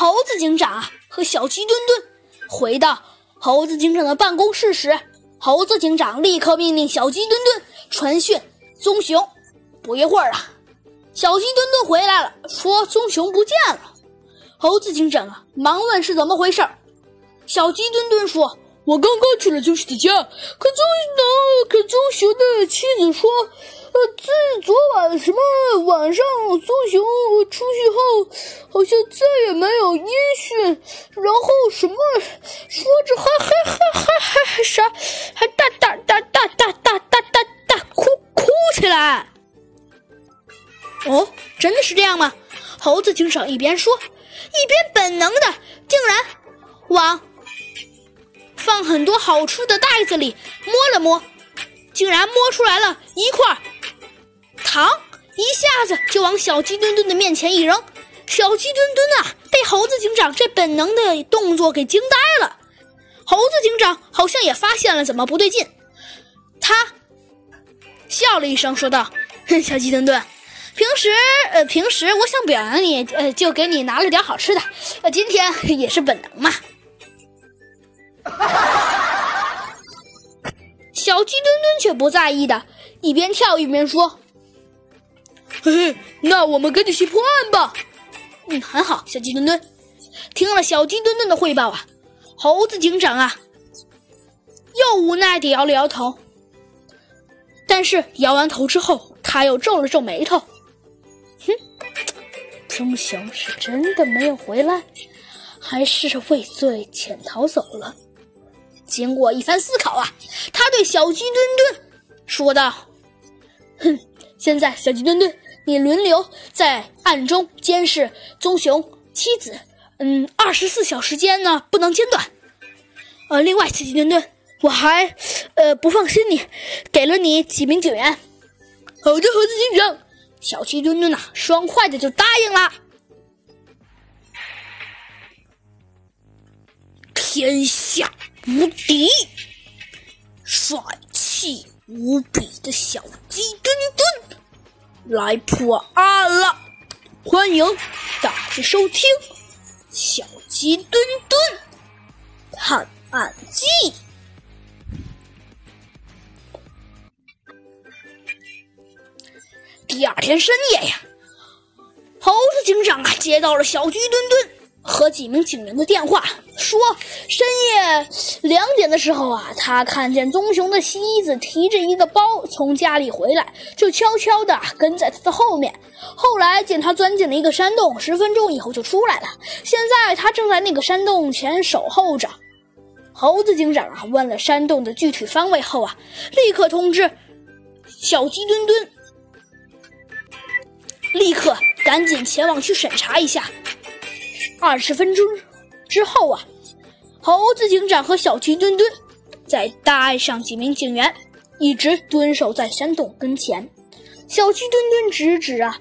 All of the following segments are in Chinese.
猴子警长和小鸡墩墩回到猴子警长的办公室时，猴子警长立刻命令小鸡墩墩传讯棕熊。不一会儿啊，小鸡墩墩回来了，说棕熊不见了。猴子警长啊，忙问是怎么回事儿。小鸡墩墩说。我刚刚去了棕熊的家，可棕呢？可棕熊的妻子说，呃，自什么晚上，棕熊出去后，好像再也没有音讯。然后什么？说着还还还还还还啥？还大大大大大大大大大哭哭起来。哦，真的是这样吗？猴子警长一边说，一边本能的竟然往。放很多好吃的袋子里摸了摸，竟然摸出来了一块糖，一下子就往小鸡墩墩的面前一扔。小鸡墩墩啊，被猴子警长这本能的动作给惊呆了。猴子警长好像也发现了怎么不对劲，他笑了一声，说道：“哼，小鸡墩墩，平时呃，平时我想表扬你，呃，就给你拿了点好吃的，呃，今天也是本能嘛。”小鸡墩墩却不在意的，一边跳一边说：“嘿，那我们赶紧去破案吧。”嗯，很好，小鸡墩墩。听了小鸡墩墩的汇报啊，猴子警长啊，又无奈地摇了摇头。但是摇完头之后，他又皱了皱眉头：“哼，棕熊是真的没有回来，还是畏罪潜逃走了？”经过一番思考啊，他对小鸡墩墩说道：“哼，现在小鸡墩墩，你轮流在暗中监视棕熊妻子，嗯，二十四小时间呢不能间断。呃，另外，小鸡墩墩，我还呃不放心你，给了你几名警员。好的，猴子警长。小鸡墩墩呐，爽快的就答应了。天下。无敌、帅气无比的小鸡来破案了！欢迎大家收听《小鸡墩墩探案记》。第二天深夜呀，猴子警长啊接到了小鸡墩墩和几名警员的电话。说深夜两点的时候啊，他看见棕熊的妻子提着一个包从家里回来，就悄悄地跟在他的后面。后来见他钻进了一个山洞，十分钟以后就出来了。现在他正在那个山洞前守候着。猴子警长啊，问了山洞的具体方位后啊，立刻通知小鸡墩墩，立刻赶紧前往去审查一下。二十分钟。之后啊，猴子警长和小鸡墩墩再带上几名警员，一直蹲守在山洞跟前。小鸡墩墩指指啊，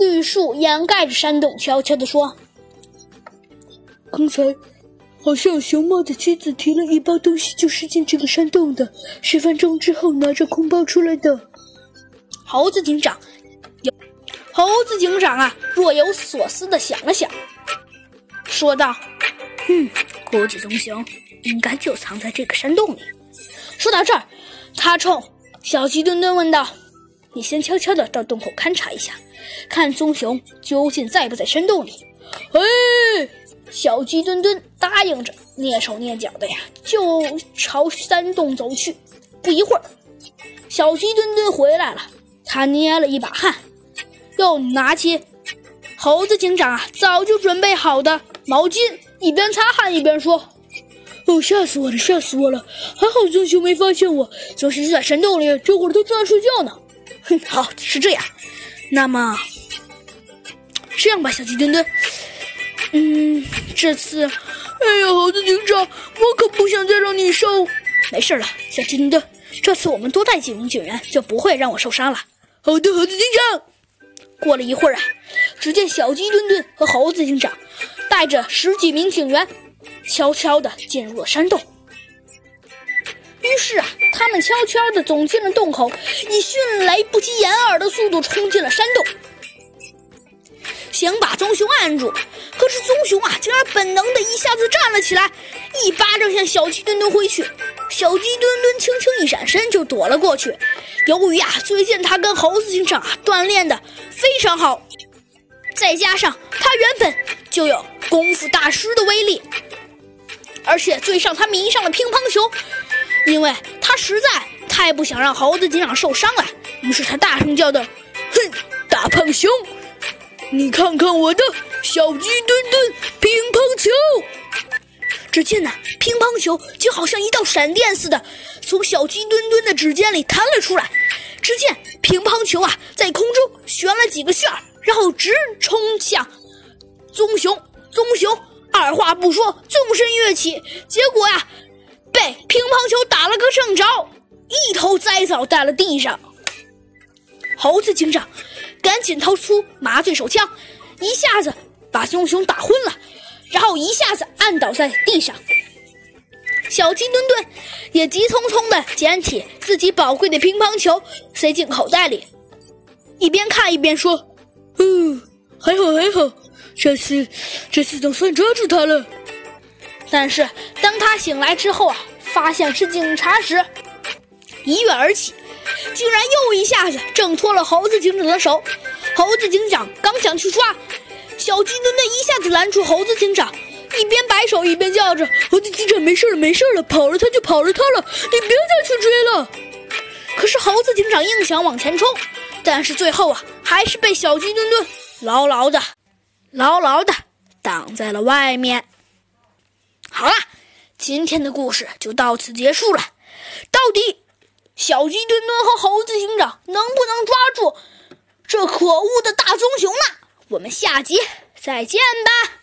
绿树掩盖着山洞，悄悄地说：“刚才好像熊猫的妻子提了一包东西，就是进这个山洞的。十分钟之后拿着空包出来的。”猴子警长有猴子警长啊，若有所思地想了想，说道。嗯，估计棕熊应该就藏在这个山洞里。说到这儿，他冲小鸡墩墩问道：“你先悄悄的到洞口勘察一下，看棕熊究竟在不在山洞里。”哎，小鸡墩墩答应着，蹑手蹑脚的呀，就朝山洞走去。不一会儿，小鸡墩墩回来了，他捏了一把汗，又拿起猴子警长啊早就准备好的毛巾。一边擦汗一边说：“哦，吓死我了，吓死我了！还好棕熊没发现我，棕熊在山洞里，这会儿都正在睡觉呢。”哼，好，是这样。那么，这样吧，小鸡墩墩，嗯，这次，哎呀，猴子警长，我可不想再让你受。没事了，小鸡墩墩，这次我们多带几名警员，就不会让我受伤了。好的，猴子警长。过了一会儿啊，只见小鸡墩墩和猴子警长。带着十几名警员，悄悄地进入了山洞。于是啊，他们悄悄地走进了洞口，以迅雷不及掩耳的速度冲进了山洞。想把棕熊按住，可是棕熊啊，竟然本能的一下子站了起来，一巴掌向小鸡墩墩挥去。小鸡墩墩轻轻一闪身就躲了过去。由于啊，最近他跟猴子警长啊锻炼的非常好，再加上他原本就有功夫大师的威力，而且最上他迷上了乒乓球，因为他实在太不想让猴子警长受伤了，于是他大声叫道：“哼，大胖熊！”你看看我的小鸡墩墩乒乓球！只见呢，乒乓球就好像一道闪电似的，从小鸡墩墩的指尖里弹了出来。只见乒乓球啊，在空中旋了几个旋儿，然后直冲向棕熊。棕熊二话不说，纵身跃起，结果呀，被乒乓球打了个正着，一头栽倒在了地上。猴子警长。赶紧掏出麻醉手枪，一下子把棕熊打昏了，然后一下子按倒在地上。小鸡墩墩也急匆匆地捡起自己宝贵的乒乓球，塞进口袋里，一边看一边说：“嗯，还好还好，这次这次总算抓住他了。”但是当他醒来之后啊，发现是警察时，一跃而起。竟然又一下子挣脱了猴子警长的手，猴子警长刚想去抓，小鸡墩墩一下子拦住猴子警长，一边摆手一边叫着：“猴子警长，没事了，没事了，跑了他就跑了他了，你别再去追了。”可是猴子警长硬想往前冲，但是最后啊，还是被小鸡墩墩牢牢的、牢牢的挡在了外面。好了，今天的故事就到此结束了，到底。小鸡墩墩和猴子警长能不能抓住这可恶的大棕熊呢？我们下集再见吧。